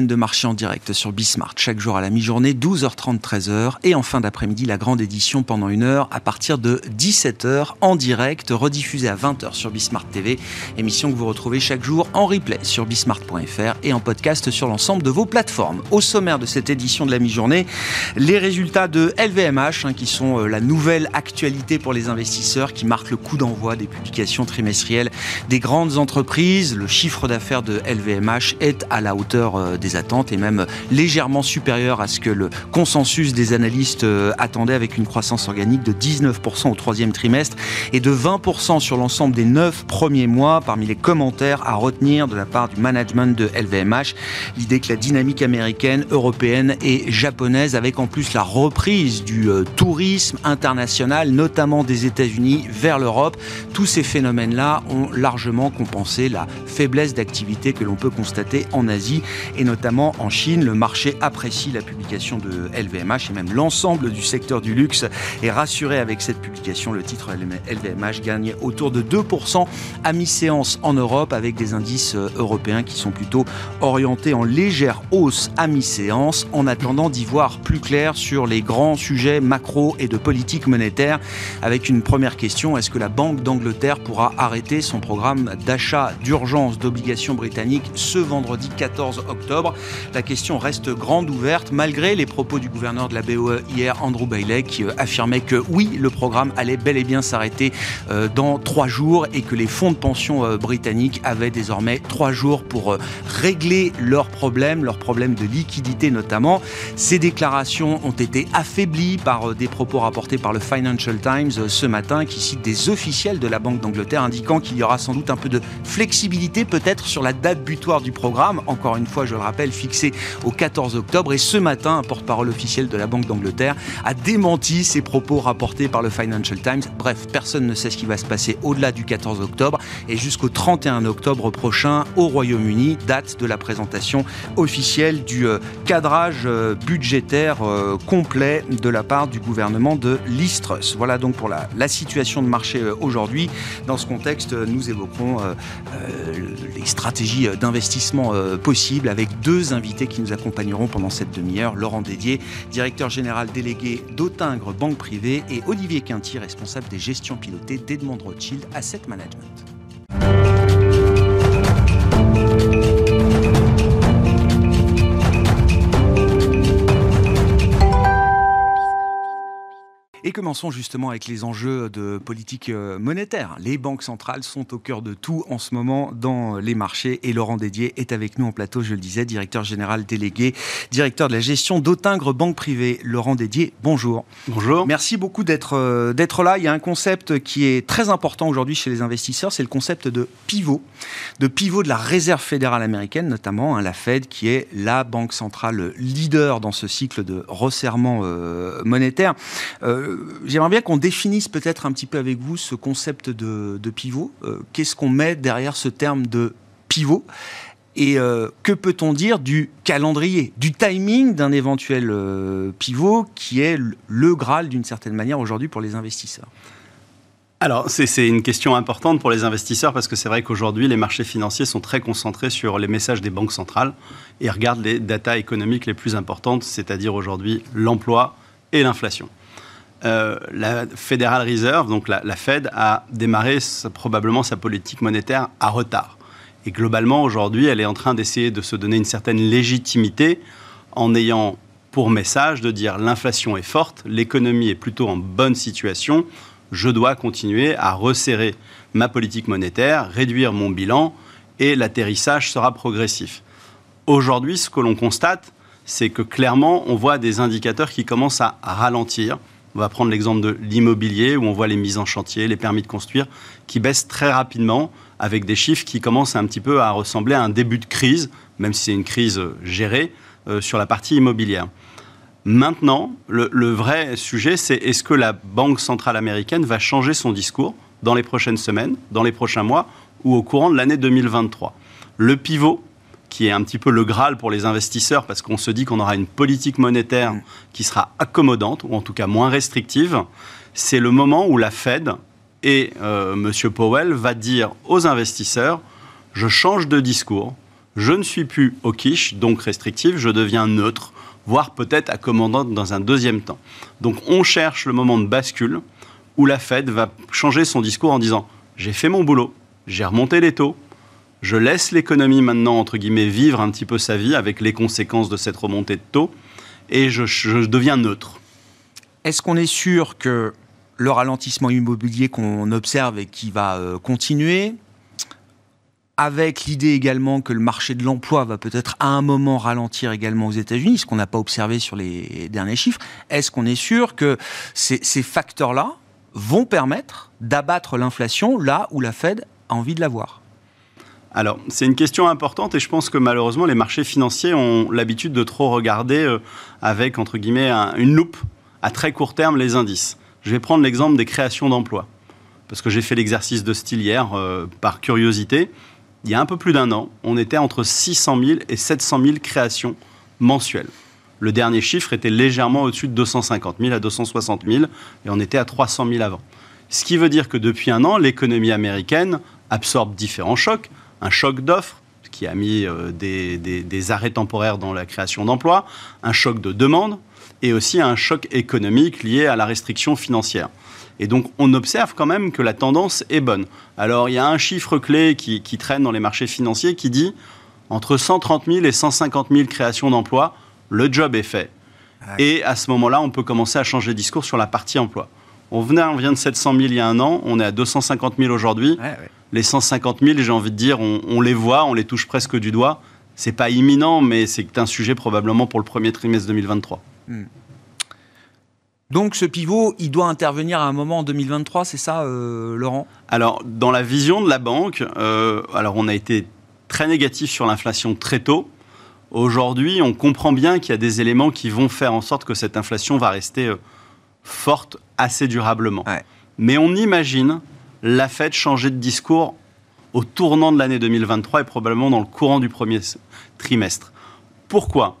de marché en direct sur Bismart, chaque jour à la mi-journée, 12h30, 13h, et en fin d'après-midi, la grande édition pendant une heure à partir de 17h en direct, rediffusée à 20h sur Bismart TV, émission que vous retrouvez chaque jour en replay sur bismart.fr et en podcast sur l'ensemble de vos plateformes. Au sommaire de cette édition de la mi-journée, les résultats de LVMH, hein, qui sont euh, la nouvelle actualité pour les investisseurs, qui marquent le coup d'envoi des publications trimestrielles des grandes entreprises. Le chiffre d'affaires de LVMH est à la hauteur euh, des attentes et même légèrement supérieur à ce que le consensus des analystes euh, attendait avec une croissance organique de 19% au troisième trimestre et de 20% sur l'ensemble des neuf premiers mois. Parmi les commentaires à retenir de la part du management de LVMH, l'idée que la dynamique américaine, européenne et japonaise, avec en plus la reprise du euh, tourisme international, notamment des États-Unis vers l'Europe, tous ces phénomènes-là ont largement compensé la faiblesse d'activité que l'on peut constater en Asie notamment en Chine. Le marché apprécie la publication de LVMH et même l'ensemble du secteur du luxe est rassuré avec cette publication. Le titre LVMH gagne autour de 2% à mi-séance en Europe avec des indices euh, européens qui sont plutôt orientés en légère hausse à mi-séance en attendant d'y voir plus clair sur les grands sujets macro et de politique monétaire avec une première question. Est-ce que la Banque d'Angleterre pourra arrêter son programme d'achat d'urgence d'obligations britanniques ce vendredi 14 octobre? La question reste grande ouverte malgré les propos du gouverneur de la BOE hier, Andrew Bailey, qui euh, affirmait que oui, le programme allait bel et bien s'arrêter euh, dans trois jours et que les fonds de pension euh, britanniques avaient désormais trois jours pour régler leurs problèmes, leurs problèmes de liquidité notamment. Ces déclarations ont été affaiblies par des propos rapportés par le Financial Times ce matin qui cite des officiels de la Banque d'Angleterre indiquant qu'il y aura sans doute un peu de flexibilité peut-être sur la date butoir du programme, encore une fois je rappelle fixée au 14 octobre et ce matin un porte-parole officiel de la Banque d'Angleterre a démenti ces propos rapportés par le Financial Times. Bref, personne ne sait ce qui va se passer au-delà du 14 octobre et jusqu'au 31 octobre prochain au Royaume-Uni, date de la présentation officielle du euh, cadrage euh, budgétaire euh, complet de la part du gouvernement de Listrus. Voilà donc pour la, situation de marché aujourd'hui. Dans ce contexte, nous évoquons les stratégies d'investissement possibles avec deux invités qui nous accompagneront pendant cette demi-heure. Laurent Dédier, directeur général délégué d'Autingre Banque Privée et Olivier Quinty, responsable des gestions pilotées d'Edmond Rothschild Asset Management. Et commençons justement avec les enjeux de politique euh, monétaire. Les banques centrales sont au cœur de tout en ce moment dans les marchés et Laurent Dédier est avec nous en plateau, je le disais, directeur général délégué, directeur de la gestion d'Autingre Banque Privée. Laurent Dédier, bonjour. Bonjour. Merci beaucoup d'être euh, d'être là. Il y a un concept qui est très important aujourd'hui chez les investisseurs, c'est le concept de pivot, de pivot de la Réserve fédérale américaine notamment, hein, la Fed qui est la banque centrale leader dans ce cycle de resserrement euh, monétaire j'aimerais bien qu'on définisse peut-être un petit peu avec vous ce concept de, pivot. Euh, qu'est-ce qu'on met derrière ce terme de pivot? Et euh, que peut-on dire du calendrier, du timing d'un éventuel euh, pivot qui est le Graal d'une certaine manière aujourd'hui pour les investisseurs? Alors, c'est une question importante pour les investisseurs parce que c'est vrai qu'aujourd'hui, les marchés financiers sont très concentrés sur les messages des banques centrales et regardent les datas économiques les plus importantes, c'est-à-dire aujourd'hui l'emploi et l'inflation. Euh, la Federal Reserve, donc la, Fed, a démarré probablement sa politique monétaire à retard. Et globalement, aujourd'hui, elle est en train d'essayer de se donner une certaine légitimité en ayant pour message de dire l'inflation est forte, l'économie est plutôt en bonne situation, je dois continuer à resserrer ma politique monétaire, réduire mon bilan et l'atterrissage sera progressif. Aujourd'hui, ce que l'on constate, c'est que clairement, on voit des indicateurs qui commencent à ralentir. On va prendre l'exemple de l'immobilier où on voit les mises en chantier, les permis de construire qui baissent très rapidement avec des chiffres qui commencent un petit peu à ressembler à un début de crise, même si c'est une crise gérée euh, sur la partie immobilière. Maintenant, le, le vrai sujet, c'est est-ce que la Banque centrale américaine va changer son discours dans les prochaines semaines, dans les prochains mois ou au courant de l'année 2023 Le pivot, qui est un petit peu le Graal pour les investisseurs, parce qu'on se dit qu'on aura une politique monétaire qui sera accommodante, ou en tout cas moins restrictive, c'est le moment où la Fed et euh, M. Powell va dire aux investisseurs, je change de discours, Je ne suis plus au quiche, donc restrictif, je deviens neutre, voire peut-être accommodant dans un deuxième temps. Donc on cherche le moment de bascule où la Fed va changer son discours en disant j'ai fait mon boulot, j'ai remonté les taux, je laisse l'économie maintenant, entre guillemets, vivre un petit peu sa vie avec les conséquences de cette remontée de taux, et je, deviens neutre. Est-ce qu'on est sûr que le ralentissement immobilier qu'on observe et qui va euh, continuer, avec l'idée également que le marché de l'emploi va peut-être à un moment ralentir également aux États-Unis, ce qu'on n'a pas observé sur les derniers chiffres, est-ce qu'on est sûr que ces, ces facteurs-là vont permettre d'abattre l'inflation là où la Fed a envie de l'avoir? Alors, c'est une question importante et je pense que malheureusement, les marchés financiers ont l'habitude de trop regarder euh, avec, entre guillemets, une loupe à très court terme les indices. Je vais prendre l'exemple des créations d'emplois, parce que j'ai fait l'exercice de style hier euh, par curiosité. Il y a un peu plus d'un an, on était entre 600 000 et 700 000 créations mensuelles. Le dernier chiffre était légèrement au-dessus de 250 000 à 260 000 et on était à 300 000 avant. Ce qui veut dire que depuis un an, l'économie américaine absorbe différents chocs un choc d'offres qui a mis euh, des, arrêts temporaires dans la création d'emplois, un choc de demande et aussi un choc économique lié à la restriction financière. Et donc, on observe quand même que la tendance est bonne. Alors, il y a un chiffre clé qui, traîne dans les marchés financiers qui dit entre 130 000 et 150 000 créations d'emplois, le job est fait. Et à ce moment-là, on peut commencer à changer de discours sur la partie emploi. On, venait, on vient de 700 000 il y a un an, on est à 250 000 aujourd'hui. Les 150 000, j'ai envie de dire, on, les voit, on les touche presque du doigt. C'est pas imminent, mais c'est un sujet probablement pour le premier trimestre 2023. Hmm. Donc ce pivot, il doit intervenir à un moment en 2023, c'est ça, euh, Laurent? Alors, dans la vision de la banque, euh, alors on a été très négatif sur l'inflation très tôt. Aujourd'hui, on comprend bien qu'il y a des éléments qui vont faire en sorte que cette inflation va rester euh, forte assez durablement. Mais on imagine la Fed changer de discours au tournant de l'année 2023 et probablement dans le courant du premier trimestre. Pourquoi?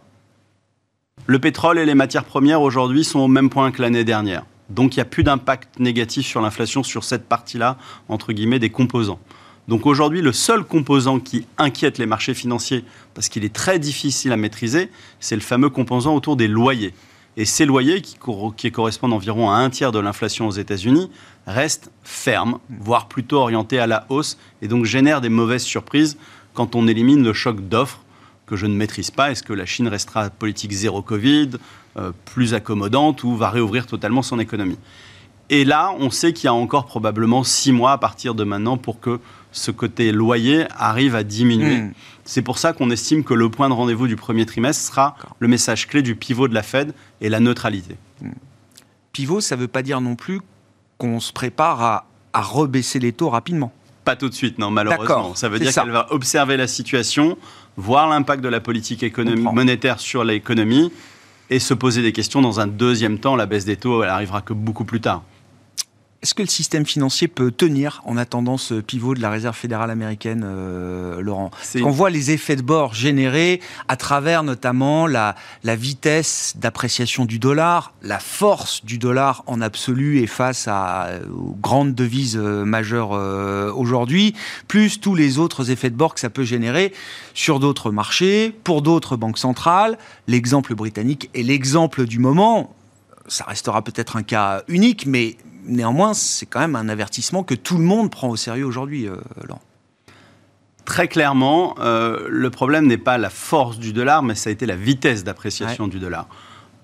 Le pétrole et les matières premières aujourd'hui sont au même point que l'année dernière. Donc il n'y a plus d'impact négatif sur l'inflation sur cette partie-là, entre guillemets, des composants. Donc aujourd'hui, le seul composant qui inquiète les marchés financiers, parce qu'il est très difficile à maîtriser, c'est le fameux composant autour des loyers. Et ces loyers, qui, correspondent environ à un tiers de l'inflation aux États-Unis, restent fermes, voire plutôt orientés à la hausse, et donc génèrent des mauvaises surprises quand on élimine le choc d'offres que je ne maîtrise pas. Est-ce que la Chine restera politique zéro Covid, euh, plus accommodante, ou va réouvrir totalement son économie? Et là, on sait qu'il y a encore probablement six mois à partir de maintenant pour que ce côté loyer arrive à diminuer. Hmm. C'est pour ça qu'on estime que le point de rendez-vous du premier trimestre sera le message clé du pivot de la Fed et la neutralité. Hmm. Pivot, ça ne veut pas dire non plus qu'on se prépare à, rebaisser les taux rapidement. Pas tout de suite, non, malheureusement. Ça veut dire qu'elle va observer la situation, voir l'impact de la politique économique, monétaire sur l'économie et se poser des questions dans un deuxième temps. La baisse des taux, elle arrivera que beaucoup plus tard. Est-ce que le système financier peut tenir en attendant ce pivot de la Réserve fédérale américaine, euh, Laurent? On voit les effets de bord générés à travers notamment la, la vitesse d'appréciation du dollar, la force du dollar en absolu et face à, aux grandes devises euh, majeures euh, aujourd'hui, plus tous les autres effets de bord que ça peut générer sur d'autres marchés, pour d'autres banques centrales. L'exemple britannique est l'exemple du moment. Ça restera peut-être un cas unique, mais néanmoins, c'est quand même un avertissement que tout le monde prend au sérieux aujourd'hui, euh, Laurent. Très clairement, euh, le problème n'est pas la force du dollar, mais ça a été la vitesse d'appréciation du dollar.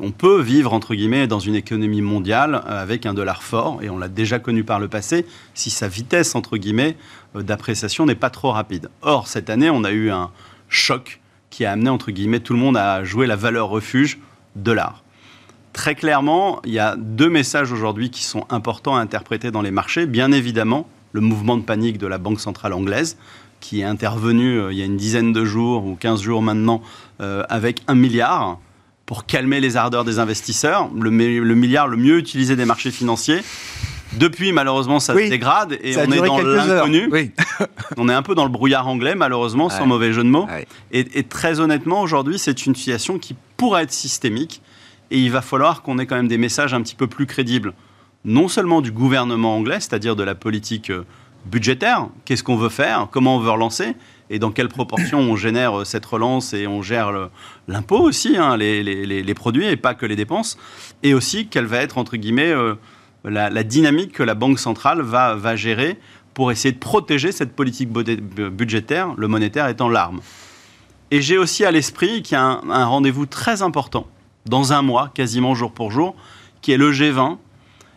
On peut vivre, entre guillemets, dans une économie mondiale euh, avec un dollar fort, et on l'a déjà connu par le passé, si sa vitesse, entre guillemets, d'appréciation n'est pas trop rapide. Or, cette année, on a eu un choc qui a amené, entre guillemets, tout le monde à jouer la valeur refuge dollar. Très clairement, il y a deux messages aujourd'hui qui sont importants à interpréter dans les marchés. Bien évidemment, le mouvement de panique de la Banque centrale anglaise, qui est intervenu euh, il y a une dizaine de jours ou 15 jours maintenant euh, avec un milliard pour calmer les ardeurs des investisseurs, le, milliard le mieux utilisé des marchés financiers. Depuis, malheureusement, ça se dégrade et on est dans l'inconnu. on est un peu dans le brouillard anglais, malheureusement, sans mauvais jeu de mots. et, très honnêtement, aujourd'hui, c'est une situation qui pourrait être systémique et il va falloir qu'on ait quand même des messages un petit peu plus crédibles, non seulement du gouvernement anglais, c'est-à-dire de la politique euh, budgétaire, qu'est-ce qu'on veut faire, comment on veut relancer, et dans quelle proportion on génère cette relance et on gère l'impôt aussi, hein, les, produits et pas que les dépenses, et aussi quelle va être, entre guillemets, la, dynamique que la Banque centrale va gérer pour essayer de protéger cette politique budgétaire, le monétaire étant l'arme. Et j'ai aussi à l'esprit qu'il y a un, rendez-vous très important, dans un mois, quasiment jour pour jour, qui est le G20.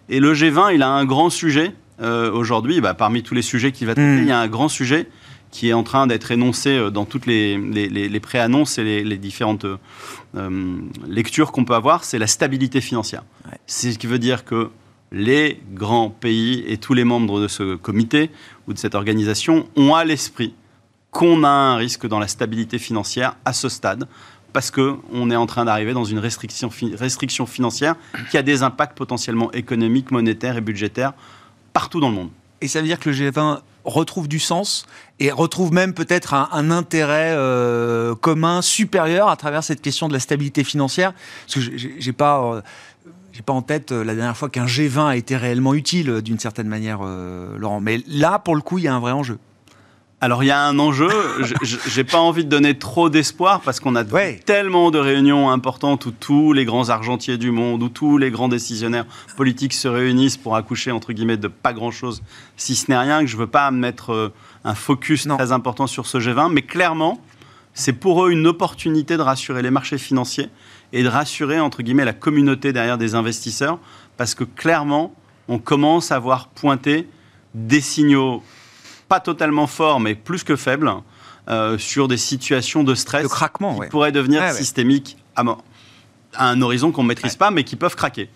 Et le G20, il a un grand sujet. Euh, aujourd'hui, bah, parmi tous les sujets qu'il va traiter, hmm. il y a un grand sujet qui est en train d'être énoncé euh, dans toutes les, les, pré-annonces et les, différentes euh, lectures qu'on peut avoir, c'est la stabilité financière. C'est ce qui veut dire que les grands pays et tous les membres de ce comité ou de cette organisation ont à l'esprit qu'on a un risque dans la stabilité financière à ce stade, parce qu'on est en train d'arriver dans une restriction, financière qui a des impacts potentiellement économiques, monétaires et budgétaires partout dans le monde. Et ça veut dire que le G20 retrouve du sens et retrouve même peut-être un, intérêt euh, commun supérieur à travers cette question de la stabilité financière? Parce que j'ai pas... Euh, pas en tête euh, la dernière fois qu'un G20 a été réellement utile d'une certaine manière, Laurent. Mais là, pour le coup, il y a un vrai enjeu. Alors il y a un enjeu. J'ai pas envie de donner trop d'espoir parce qu'on a tellement de réunions importantes où tous les grands argentiers du monde, où tous les grands décisionnaires politiques se réunissent pour accoucher entre guillemets de pas grand chose, si ce n'est rien, que je veux pas mettre un focus très important sur ce G20. Mais clairement, c'est pour eux une opportunité de rassurer les marchés financiers et de rassurer, entre guillemets, la communauté derrière des investisseurs, parce que clairement, on commence à voir pointer des signaux pas totalement forts, mais plus que faibles, euh, sur des situations de stress craquement, qui pourraient devenir systémiques à, à, un horizon qu'on ne maîtrise pas, mais qui peuvent craquer.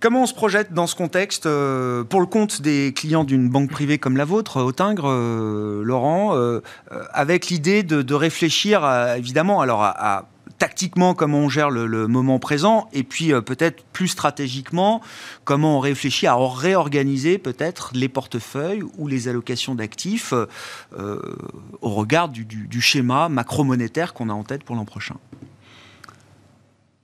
Comment on se projette dans ce contexte euh, pour le compte des clients d'une banque privée comme la vôtre, euh, Laurent, avec l'idée de, réfléchir évidemment alors à tactiquement comment on gère le, moment présent et puis euh, peut-être plus stratégiquement comment on réfléchit à réorganiser peut-être les portefeuilles ou les allocations d'actifs euh, au regard du, schéma macro-monétaire qu'on a en tête pour l'an prochain.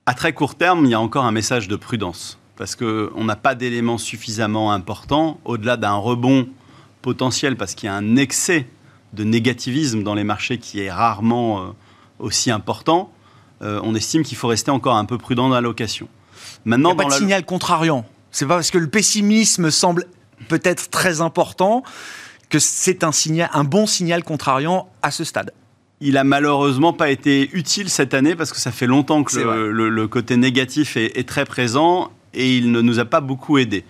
À très court terme, il y a encore un message de prudence parce qu'on n'a pas d'éléments suffisamment importants au-delà d'un rebond potentiel parce qu'il y a un excès de négativisme dans les marchés qui est rarement euh, aussi important euh, on estime qu'il faut rester encore un peu prudent dans la location. Maintenant, Il n'y a pas de signal contrariant. C'est pas parce que le pessimisme semble peut-être très important que c'est un, signal, un bon signal contrariant à ce stade. Il a malheureusement pas été utile cette année parce que ça fait longtemps que le, côté négatif est, très présent et il ne nous a pas beaucoup aidé.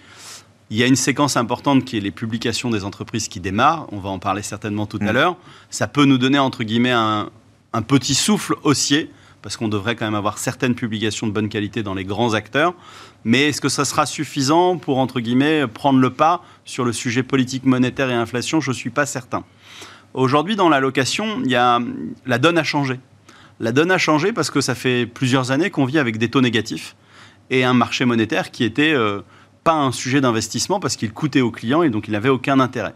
Il y a une séquence importante qui est les publications des entreprises qui démarrent. On va en parler certainement tout à mm. l'heure. Ça peut nous donner entre guillemets un, un petit souffle haussier parce qu'on devrait quand même avoir certaines publications de bonne qualité dans les grands acteurs. Mais est-ce que ça sera suffisant pour, entre guillemets, prendre le pas sur le sujet politique, monétaire et inflation? Je ne suis pas certain. Aujourd'hui, dans la location, il y a, la donne a changé. La donne a changé parce que ça fait plusieurs années qu'on vit avec des taux négatifs et un marché monétaire qui était euh, pas un sujet d'investissement parce qu'il coûtait aux clients et donc il n'avait aucun intérêt.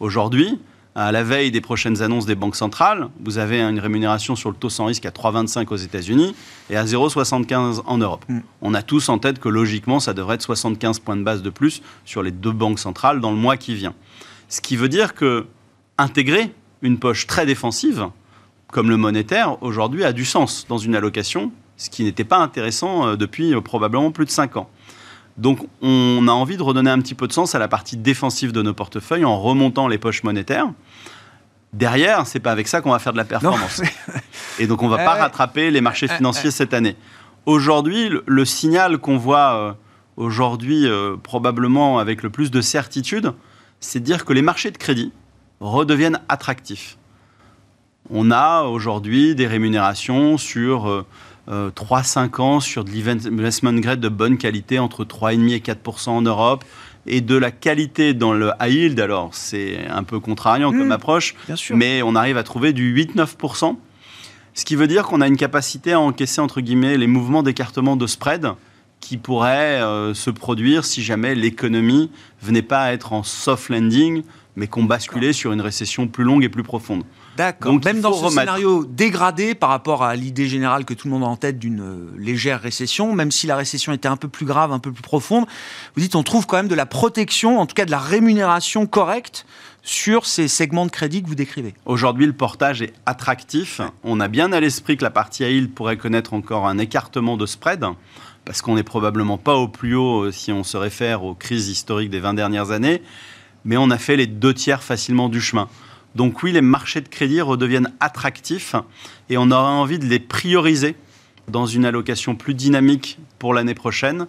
Aujourd'hui, à la veille des prochaines annonces des banques centrales, vous avez une rémunération sur le taux sans risque à 3,25 aux États-Unis et à 0,75 en Europe. Mm. On a tous en tête que logiquement, ça devrait être 75 points de base de plus sur les deux banques centrales dans le mois qui vient. Ce qui veut dire que intégrer une poche très défensive, comme le monétaire, aujourd'hui a du sens dans une allocation, ce qui n'était pas intéressant euh, depuis euh, probablement plus de 5 ans. Donc on a envie de redonner un petit peu de sens à la partie défensive de nos portefeuilles en remontant les poches monétaires. Derrière, c'est pas avec ça qu'on va faire de la performance. Et donc on va pas rattraper les marchés financiers cette année. Aujourd'hui, le, signal qu'on voit euh, aujourd'hui euh, probablement avec le plus de certitude, c'est de dire que les marchés de crédit redeviennent attractifs. On a aujourd'hui des rémunérations sur euh, 3-5 euh, ans sur de l'investment grade de bonne qualité, entre 3,5 et 4% en Europe, et de la qualité dans le high yield, alors c'est un peu contrariant comme mmh, approche, mais on arrive à trouver du 8-9 ce qui veut dire qu'on a une capacité à encaisser, entre guillemets, les mouvements d'écartement de spread qui pourraient euh, se produire si jamais l'économie venait pas à être en soft landing, mais qu'on basculait sur une récession plus longue et plus profonde. D'accord. Même dans ce scénario dégradé par rapport à l'idée générale que tout le monde a en tête d'une euh, légère récession, même si la récession était un peu plus grave, un peu plus profonde, vous dites on trouve quand même de la protection, en tout cas de la rémunération correcte sur ces segments de crédit que vous décrivez Aujourd'hui, le portage est attractif. On a bien à l'esprit que la partie à yield pourrait connaître encore un écartement de spread, parce qu'on n'est probablement pas au plus haut euh, si on se réfère aux crises historiques des 20 dernières années, mais on a fait les deux tiers facilement du chemin. Donc oui, les marchés de crédit redeviennent attractifs et on aura envie de les prioriser dans une allocation plus dynamique pour l'année prochaine.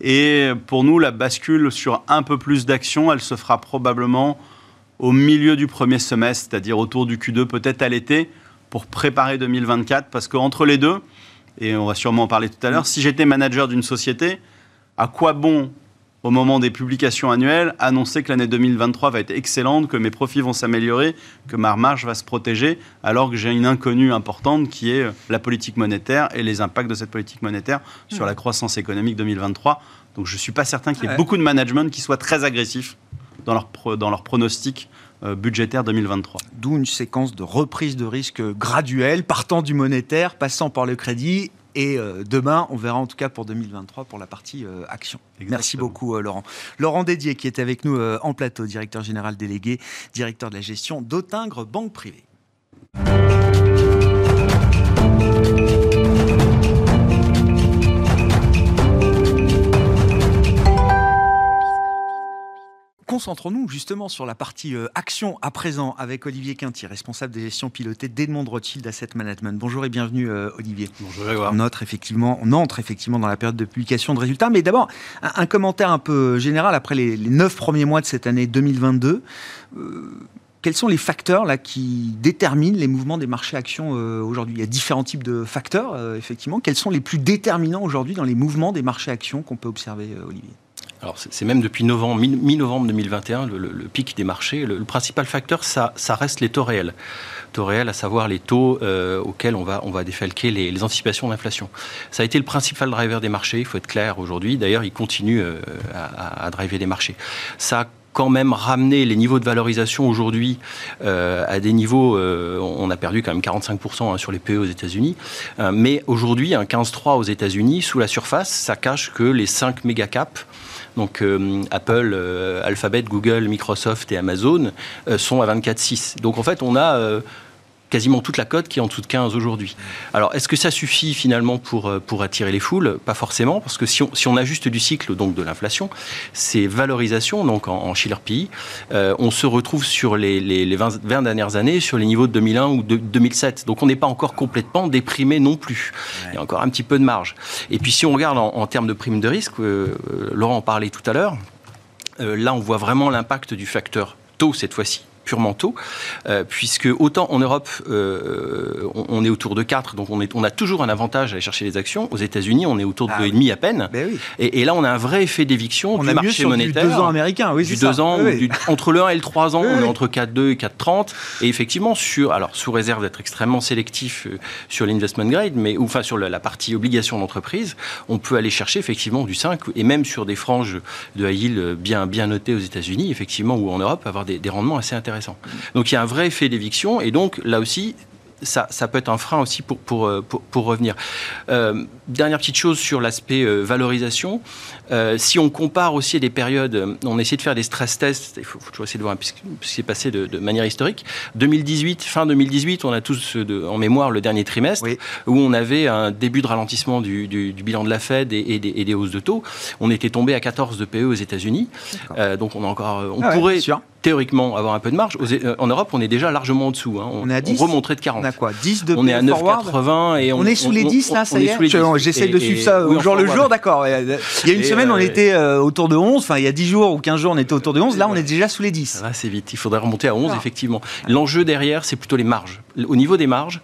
Et pour nous, la bascule sur un peu plus d'actions, elle se fera probablement au milieu du premier semestre, c'est-à-dire autour du Q2, peut-être à l'été, pour préparer 2024, parce qu'entre les deux, et on va sûrement en parler tout à l'heure, si j'étais manager d'une société, à quoi bon au moment des publications annuelles, annoncer que l'année 2023 va être excellente, que mes profits vont s'améliorer, que ma marge va se protéger, alors que j'ai une inconnue importante qui est la politique monétaire et les impacts de cette politique monétaire sur la croissance économique 2023. Donc je ne suis pas certain qu'il y ait beaucoup de management qui soit très agressif dans leur, dans leur pronostic euh, budgétaire 2023. D'où une séquence de reprise de risque graduelle, partant du monétaire, passant par le crédit et euh, demain, on verra en tout cas pour 2023 pour la partie euh, action. Merci beaucoup euh, Laurent. Laurent Dédier qui est avec nous en plateau, directeur général délégué, directeur de la gestion d'Autingre Banque Privée. Concentrons-nous justement sur la partie euh, action à présent avec Olivier Quinty, responsable des gestions pilotées d'Edmond Rothschild Asset Management. Bonjour et bienvenue euh, Olivier. Bonjour On entre effectivement, on entre effectivement dans la période de publication de résultats, mais d'abord un, commentaire un peu général après les, neuf premiers mois de cette année 2022. Euh, quels sont les facteurs là qui déterminent les mouvements des marchés actions aujourd'hui? Il y a différents types de facteurs, effectivement. Quels sont les plus déterminants aujourd'hui dans les mouvements des marchés actions qu'on peut observer, Olivier? Alors c'est même depuis novembre, mi-novembre 2021, le, pic des marchés. Le, principal facteur, ça, reste les taux réels. Taux réels, à savoir les taux euh, auxquels on va, on va défalquer les, anticipations d'inflation. Ça a été le principal driver des marchés, il faut être clair aujourd'hui. D'ailleurs, il continue euh, à, à, driver les marchés. Ça a quand même ramené les niveaux de valorisation aujourd'hui euh, à des niveaux, on a perdu quand même 45% hein, sur les PE aux États-Unis, mais aujourd'hui, un 15,3 aux États-Unis, sous la surface, ça cache que les 5 méga caps donc euh, Apple, euh, Alphabet, Google, Microsoft et Amazon euh, sont à 24,6. Donc en fait, on a quasiment toute la cote qui est en dessous de 15 aujourd'hui. Alors, est-ce que ça suffit finalement pour, euh, pour attirer les foules? Pas forcément, parce que si on, si on ajuste du cycle donc de l'inflation, ces valorisations, donc en, en Schiller euh, on se retrouve sur les, les, 20, dernières années sur les niveaux de 2001 ou de 2007. Donc, on n'est pas encore complètement déprimé non plus. Il y a encore un petit peu de marge. Et puis, si on regarde en, termes de primes de risque, euh, Laurent en parlait tout à l'heure, là, on voit vraiment l'impact du facteur taux cette fois-ci purement tôt, euh, puisque autant en Europe, euh, on, est autour de 4, donc on, est, on a toujours un avantage à aller chercher les actions. Aux États-Unis, on est autour de ah, 2,5 à peine. Ben et, là, on a un vrai effet d'éviction du marché monétaire. Du 2 ans américain, oui, Du 2 ans, entre le 1 et le 3 ans, on est entre 4,2 et 4,30. Et effectivement, sur, alors sous réserve d'être extrêmement sélectif euh, sur l'investment grade, mais ou, enfin sur la, partie obligation d'entreprise, on peut aller chercher effectivement du 5 et même sur des franges de high yield bien, bien notées aux États-Unis, effectivement, ou en Europe, avoir des, des rendements assez intéressants. Donc il y a un vrai effet d'éviction et donc là aussi, ça, peut être un frein aussi pour, pour, euh, pour, revenir. Euh, dernière petite chose sur l'aspect euh, valorisation. si on compare aussi à des périodes, on essaie de faire des stress tests, il faut, toujours essayer de voir ce qui s'est passé de, manière historique. 2018, fin 2018, on a tous en mémoire le dernier trimestre, où on avait un début de ralentissement du, bilan de la Fed et, des, hausses de taux. On était tombé à 14 de PE aux États-Unis. donc on, a encore, on ah pourrait théoriquement avoir un peu de marge. Euh, en Europe, on est déjà largement en dessous. Hein. On, est à 10 on remonterait de 40. On a quoi? 10 de On est à 9,80 et on, on, est sous les 10 là, ça y est. J'essaie de suivre ça au jour le jour, d'accord. Il y a une semaine, on euh, était euh, autour de 11. Enfin, il y a 10 jours ou 15 jours, on était autour de 11. Là, on est déjà sous les 10. c'est vite. Il faudrait remonter à 11, effectivement. L'enjeu derrière, c'est plutôt les marges. Au niveau des marges,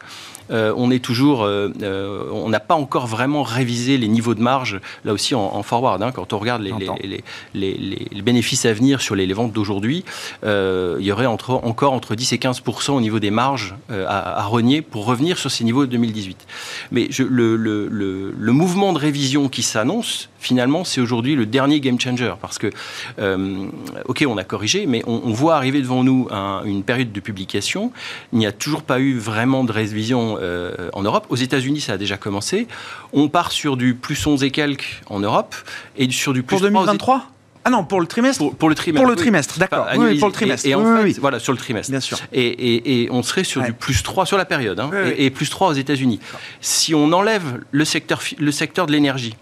on est toujours, on n'a pas encore vraiment révisé les niveaux de marge, là aussi en, forward. Hein. quand on regarde les, les, bénéfices à venir sur les, ventes d'aujourd'hui, il y aurait entre, encore entre 10 et 15% au niveau des marges à, à, renier pour revenir sur ces niveaux de 2018. Mais je, le, le, le mouvement de révision qui s'annonce, finalement, c'est aujourd'hui le dernier game changer. Parce que, euh, OK, on a corrigé, mais on, voit arriver devant nous une période de publication. Il n'y a toujours pas eu vraiment de révision euh, en Europe. Aux États-Unis, ça a déjà commencé. On part sur du plus 11 et quelques en Europe et sur du plus Pour 2023 ah non, pour le trimestre? Pour, le trimestre. Pour le trimestre, d'accord. oui, pour le trimestre. Et, en fait, voilà, sur le trimestre. Bien sûr. Et, on serait sur du plus 3 sur la période, hein, et, plus 3 aux États-Unis. Si on enlève le secteur, le secteur de l'énergie,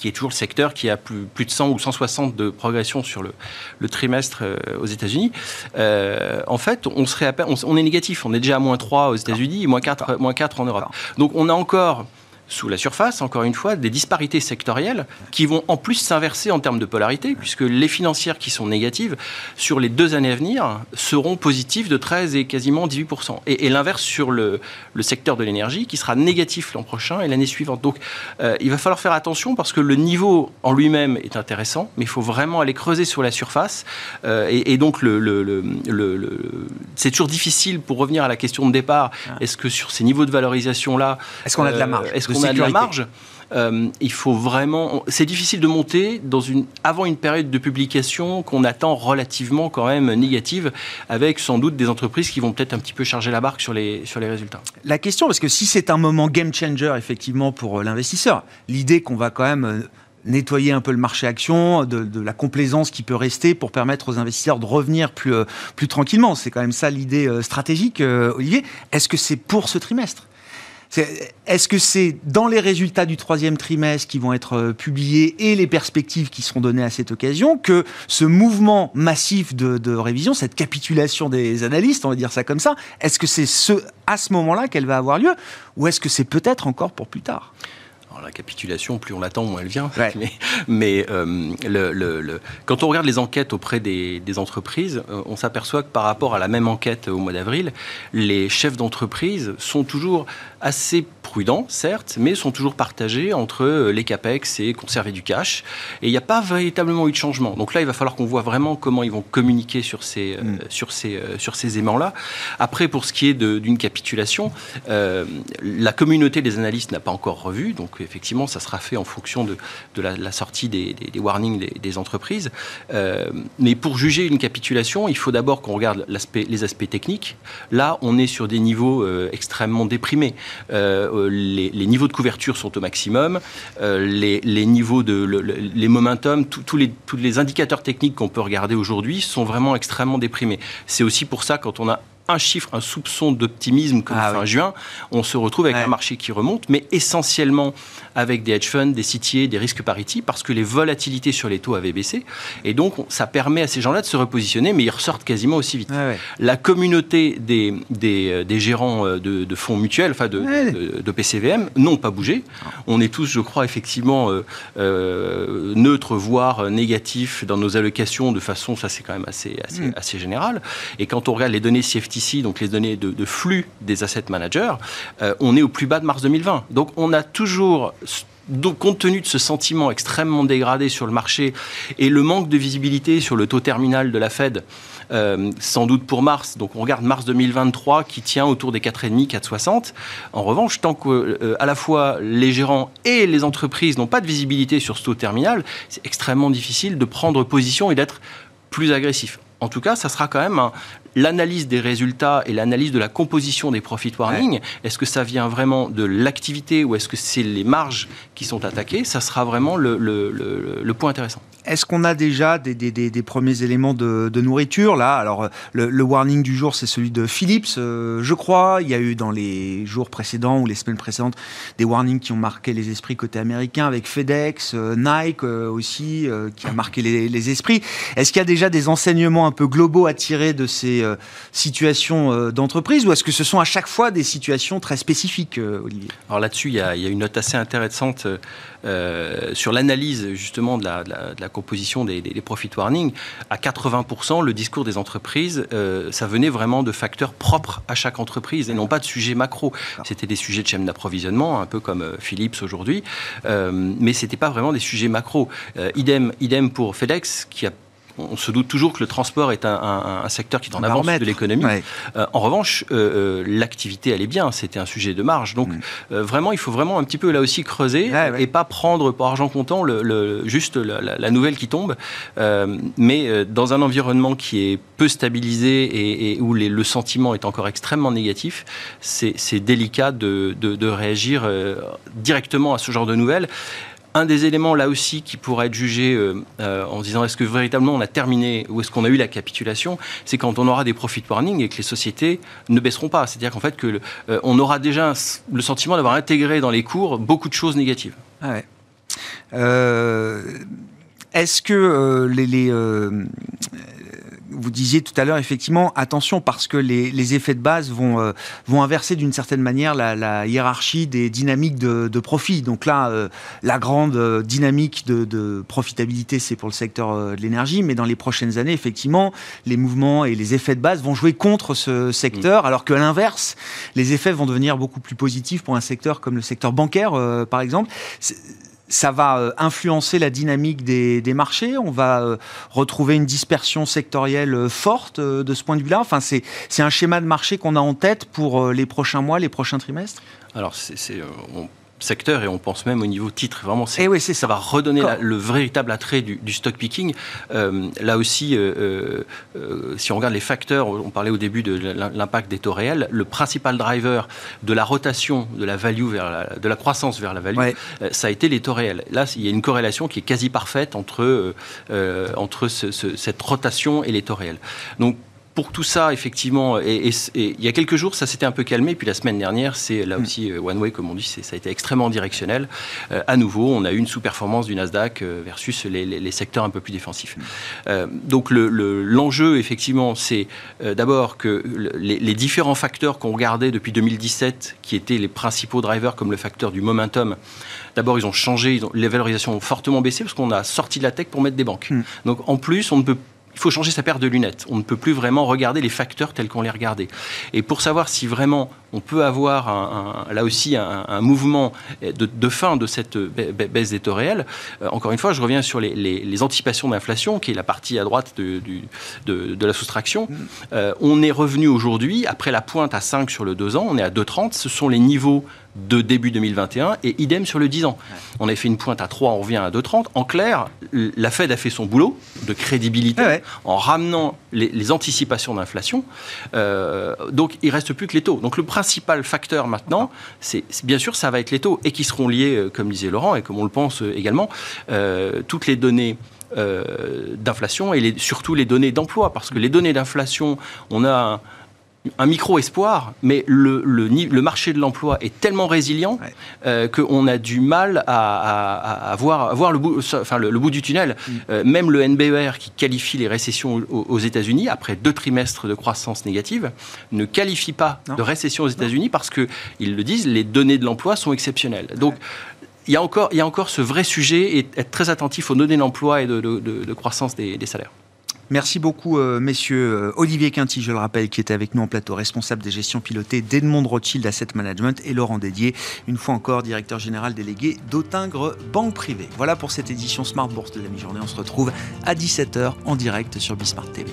qui est toujours le secteur qui a plus, plus de 100 ou 160 de progression sur le, le trimestre euh, aux États-Unis. Euh, en fait, on, serait on, est négatif. On est déjà à moins 3 aux États-Unis et moins 4, moins 4 en Europe. Donc on a encore sous la surface, encore une fois, des disparités sectorielles qui vont en plus s'inverser en termes de polarité, puisque les financières qui sont négatives sur les deux années à venir seront positives de 13 et quasiment 18%. Et, l'inverse sur le, secteur de l'énergie qui sera négatif l'an prochain et l'année suivante. Donc euh, il va falloir faire attention parce que le niveau en lui-même est intéressant, mais il faut vraiment aller creuser sur la surface. Euh, et, donc le, le, c'est toujours difficile pour revenir à la question de départ. Est-ce que sur ces niveaux de valorisation-là... Est-ce qu'on a de la marge euh, on a de la marge. Euh, il faut vraiment. C'est difficile de monter dans une, avant une période de publication qu'on attend relativement quand même négative, avec sans doute des entreprises qui vont peut-être un petit peu charger la barque sur les, sur les résultats. La question, parce que si c'est un moment game changer effectivement pour euh, l'investisseur, l'idée qu'on va quand même euh, nettoyer un peu le marché action, de, de, la complaisance qui peut rester pour permettre aux investisseurs de revenir plus, plus tranquillement. C'est quand même ça l'idée stratégique, Olivier. Est-ce que c'est pour ce trimestre? Est-ce que c'est dans les résultats du troisième trimestre qui vont être euh, publiés et les perspectives qui seront données à cette occasion que ce mouvement massif de, révision, cette capitulation des analystes, on va dire ça comme ça, est-ce que c'est ce, à ce moment-là qu'elle va avoir lieu ou est-ce que c'est peut-être encore pour plus tard? La capitulation, plus on l'attend, moins elle vient. Mais, euh, le, quand on regarde les enquêtes auprès des, entreprises, euh, on s'aperçoit que par rapport à la même enquête au mois d'avril, les chefs d'entreprise sont toujours assez prudents, certes, mais sont toujours partagés entre euh, les capex et conserver du cash. Et il n'y a pas véritablement eu de changement. Donc là, il va falloir qu'on voit vraiment comment ils vont communiquer sur ces, mm. sur ces, sur ces aimants-là. Après, pour ce qui est d'une capitulation, la communauté des analystes n'a pas encore revu, donc effectivement, ça sera fait en fonction de, la, sortie des, warnings des, entreprises. Euh, mais pour juger une capitulation, il faut d'abord qu'on regarde les aspects techniques. Là, on est sur des niveaux euh, extrêmement déprimés. Euh, les, niveaux de couverture sont au maximum. Les, niveaux de les momentum, les, tous les indicateurs techniques qu'on peut regarder aujourd'hui sont vraiment extrêmement déprimés. C'est aussi pour ça quand on a un chiffre, un soupçon d'optimisme comme ah fin juin, on se retrouve avec un marché qui remonte, mais essentiellement avec des hedge funds, des CTA, des risques parity, parce que les volatilités sur les taux avaient baissé. Et donc, ça permet à ces gens-là de se repositionner, mais ils ressortent quasiment aussi vite. La communauté des, des, euh, des gérants euh, de, de, fonds mutuels, enfin de, de, PCVM, n'ont pas bougé. On est tous, je crois, effectivement euh, neutres, voire négatifs dans nos allocations de façon, ça c'est quand même assez, assez, mm. assez général. Et quand on regarde les données CFTC, donc les données de, flux des asset managers, on est au plus bas de mars 2020. Donc on a toujours donc, compte tenu de ce sentiment extrêmement dégradé sur le marché et le manque de visibilité sur le taux terminal de la Fed, euh, sans doute pour mars, donc on regarde mars 2023 qui tient autour des 4,5, 4,60. En revanche, tant que euh, à la fois les gérants et les entreprises n'ont pas de visibilité sur ce taux terminal, c'est extrêmement difficile de prendre position et d'être plus agressif. En tout cas, ça sera quand même l'analyse des résultats et l'analyse de la composition des profit warnings. Est-ce que ça vient vraiment de l'activité ou est-ce que c'est les marges qui sont attaquées Ça sera vraiment le point intéressant. Est-ce qu'on a déjà des, des, premiers éléments de, nourriture là? Alors le, warning du jour, c'est celui de Philips, euh, je crois. Il y a eu dans les jours précédents ou les semaines précédentes des warnings qui ont marqué les esprits côté américain avec FedEx, euh, Nike euh, aussi, qui a marqué les, esprits. Est-ce qu'il y a déjà des enseignements un peu globaux à tirer de ces des situations d'entreprise ou est-ce que ce sont à chaque fois des situations très spécifiques, Olivier? Alors là-dessus, il, y a une note assez intéressante sur l'analyse justement de la, composition des, des, profit warning. À 80%, le discours des entreprises, ça venait vraiment de facteurs propres à chaque entreprise et non pas de sujets macro. C'était des sujets de chaîne d'approvisionnement, un peu comme Philips aujourd'hui, mais c'était pas vraiment des sujets macro. idem, idem pour FedEx, qui a on se doute toujours que le transport est un, secteur qui est en avance de l'économie. Euh, en revanche, euh, euh, l'activité, elle est bien. C'était un sujet de marge. Donc, mm. vraiment, il faut vraiment un petit peu là aussi creuser et pas prendre pour argent comptant le, juste la, nouvelle qui tombe. mais dans un environnement qui est peu stabilisé et, où le sentiment est encore extrêmement négatif, c'est délicat de, de réagir directement à ce genre de nouvelles un des éléments là aussi qui pourrait être jugé euh, euh, en disant est-ce que véritablement on a terminé ou est-ce qu'on a eu la capitulation, c'est quand on aura des profit warnings et que les sociétés ne baisseront pas. C'est-à-dire qu'en fait que euh, on aura déjà le sentiment d'avoir intégré dans les cours beaucoup de choses négatives. Ah est-ce que les vous disiez tout à l'heure, effectivement, attention parce que les, effets de base vont, euh, vont inverser d'une certaine manière la, hiérarchie des dynamiques de, profit. Donc là, euh, la grande euh, dynamique de, profitabilité, c'est pour le secteur de l'énergie, mais dans les prochaines années, effectivement, les mouvements et les effets de base vont jouer contre ce secteur, alors qu'à l'inverse, les effets vont devenir beaucoup plus positifs pour un secteur comme le secteur bancaire, par exemple ça va euh, influencer la dynamique des, marchés. On va euh, retrouver une dispersion sectorielle euh, forte de ce point de vue-là. Enfin, c'est un schéma de marché qu'on a en tête pour les prochains mois, les prochains trimestres. Alors, c'est secteur et on pense même au niveau titre. Vraiment, eh oui, ça. ça. va redonner le véritable attrait du, stock picking. Euh, là aussi, euh, euh, si on regarde les facteurs, on parlait au début de l'impact des taux réels, le principal driver de la rotation de la value vers la, de la croissance vers la value, ça a été les taux réels. Là, il y a une corrélation qui est quasi parfaite entre, entre cette rotation et les taux réels. Donc, pour tout ça, effectivement, et, il y a quelques jours, ça s'était un peu calmé. Puis la semaine dernière, c'est là mm. aussi euh, one way, comme on dit, ça a été extrêmement directionnel. Euh, à nouveau, on a eu une sous-performance du Nasdaq euh, versus les, secteurs un peu plus défensifs. Mm. donc l'enjeu, effectivement, c'est d'abord que les, différents facteurs qu'on regardait depuis 2017, qui étaient les principaux drivers, comme le facteur du momentum, D'abord, ils ont changé, les valorisations ont fortement baissé parce qu'on a sorti de la tech pour mettre des banques. Mm. Donc, en plus, on ne peut il faut changer sa paire de lunettes. On ne peut plus vraiment regarder les facteurs tels qu'on les regardait. Et pour savoir si vraiment on peut avoir là aussi un, mouvement de, fin de cette baisse des taux réels, euh, encore une fois, je reviens sur les, anticipations d'inflation, qui est la partie à droite de, de, la soustraction. Mm. Euh, on est revenu aujourd'hui, après la pointe à 5 sur le 2 ans, on est à 2,30. Ce sont les niveaux de début 2021 et idem sur le 10 ans. On a fait une pointe à 3, on revient à 2,30. En clair, la Fed a fait son boulot de crédibilité en ramenant les, anticipations d'inflation. Euh, donc il reste plus que les taux. Donc le principal facteur maintenant, c'est bien sûr ça va être les taux et qui seront liés, euh, comme disait Laurent et comme on le pense euh, également, toutes les données d'inflation et surtout les données d'emploi. Parce que les données d'inflation, on a un micro-espoir, mais le, le, marché de l'emploi est tellement résilient euh, qu'on a du mal à, voir, voir, le, bout, enfin, le, bout du tunnel. Mm. Euh, même le NBER, qui qualifie les récessions aux, États-Unis, après deux trimestres de croissance négative, ne qualifie pas de récession aux États-Unis parce qu'ils le disent, les données de l'emploi sont exceptionnelles. Donc, il y, a encore, il y a encore ce vrai sujet et être très attentif aux données d'emploi et de, croissance des salaires. Merci beaucoup, euh, messieurs. Euh, Olivier Quinty, je le rappelle, qui était avec nous en plateau, responsable des gestions pilotées d'Edmond Rothschild Asset Management, et Laurent Dédier, une fois encore directeur général délégué d'Autingre Banque Privée. Voilà pour cette édition Smart Bourse de la mi-journée. On se retrouve à 17h en direct sur Bismart TV.